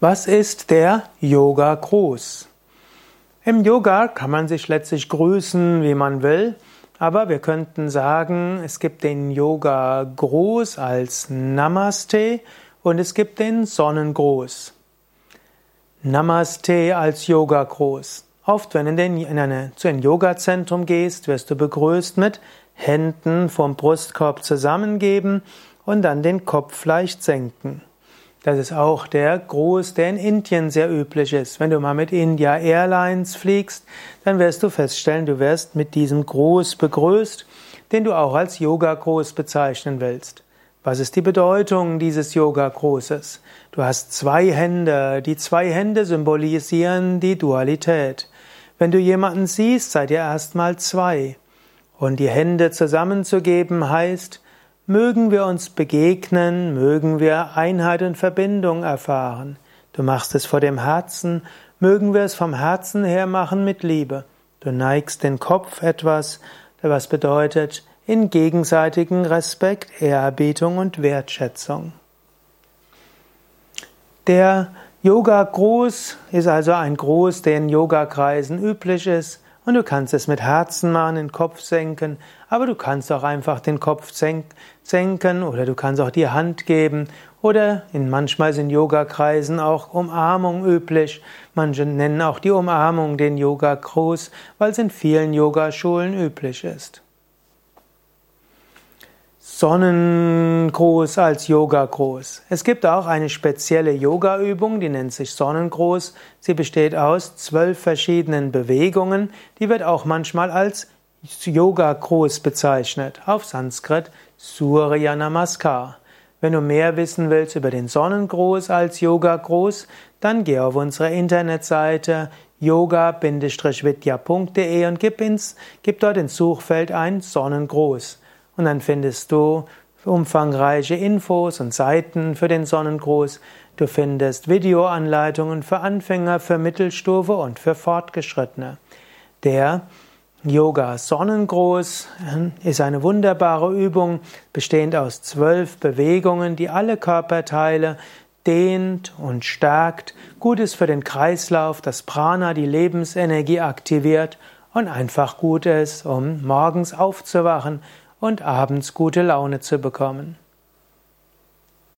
Was ist der Yoga Gruß? Im Yoga kann man sich letztlich grüßen, wie man will, aber wir könnten sagen, es gibt den Yoga Gruß als Namaste und es gibt den Sonnengruß. Namaste als Yoga Gruß. Oft, wenn du in, in eine, zu einem Yoga-Zentrum gehst, wirst du begrüßt mit Händen vom Brustkorb zusammengeben und dann den Kopf leicht senken. Das ist auch der Gruß, der in Indien sehr üblich ist. Wenn du mal mit India Airlines fliegst, dann wirst du feststellen, du wirst mit diesem Gruß begrüßt, den du auch als Yoga-Gruß bezeichnen willst. Was ist die Bedeutung dieses Yoga-Grußes? Du hast zwei Hände. Die zwei Hände symbolisieren die Dualität. Wenn du jemanden siehst, seid ihr erstmal zwei. Und die Hände zusammenzugeben heißt, Mögen wir uns begegnen, mögen wir Einheit und Verbindung erfahren. Du machst es vor dem Herzen, mögen wir es vom Herzen her machen mit Liebe. Du neigst den Kopf etwas, was bedeutet in gegenseitigen Respekt, Ehrerbietung und Wertschätzung. Der Yoga-Gruß ist also ein Gruß, der in Yogakreisen üblich ist. Und du kannst es mit Herzen machen, den Kopf senken, aber du kannst auch einfach den Kopf senken oder du kannst auch die Hand geben oder in manchmal sind Yogakreisen auch Umarmung üblich. Manche nennen auch die Umarmung den Yoga-Gruß, weil es in vielen Yogaschulen üblich ist. Sonnengruß als Yoga-Gruß. Es gibt auch eine spezielle Yoga-Übung, die nennt sich Sonnengruß. Sie besteht aus zwölf verschiedenen Bewegungen. Die wird auch manchmal als Yoga-Gruß bezeichnet. Auf Sanskrit Surya Namaskar. Wenn du mehr wissen willst über den Sonnengruß als Yoga-Gruß, dann geh auf unsere Internetseite yoga-vidya.de und gib, ins, gib dort ins Suchfeld ein Sonnengruß. Und dann findest du umfangreiche Infos und Seiten für den Sonnengruß. Du findest Videoanleitungen für Anfänger, für Mittelstufe und für Fortgeschrittene. Der Yoga Sonnengruß äh, ist eine wunderbare Übung, bestehend aus zwölf Bewegungen, die alle Körperteile dehnt und stärkt, gut ist für den Kreislauf, das Prana, die Lebensenergie aktiviert und einfach gut ist, um morgens aufzuwachen und abends gute Laune zu bekommen.